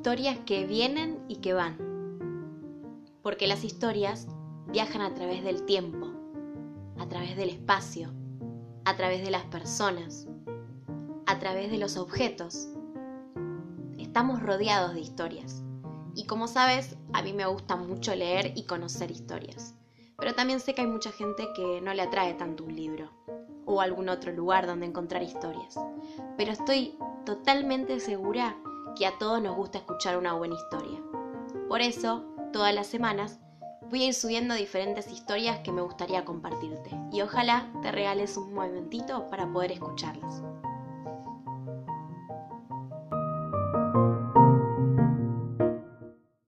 historias que vienen y que van. Porque las historias viajan a través del tiempo, a través del espacio, a través de las personas, a través de los objetos. Estamos rodeados de historias. Y como sabes, a mí me gusta mucho leer y conocer historias. Pero también sé que hay mucha gente que no le atrae tanto un libro o algún otro lugar donde encontrar historias. Pero estoy totalmente segura que a todos nos gusta escuchar una buena historia. Por eso, todas las semanas, voy a ir subiendo diferentes historias que me gustaría compartirte y ojalá te regales un momentito para poder escucharlas.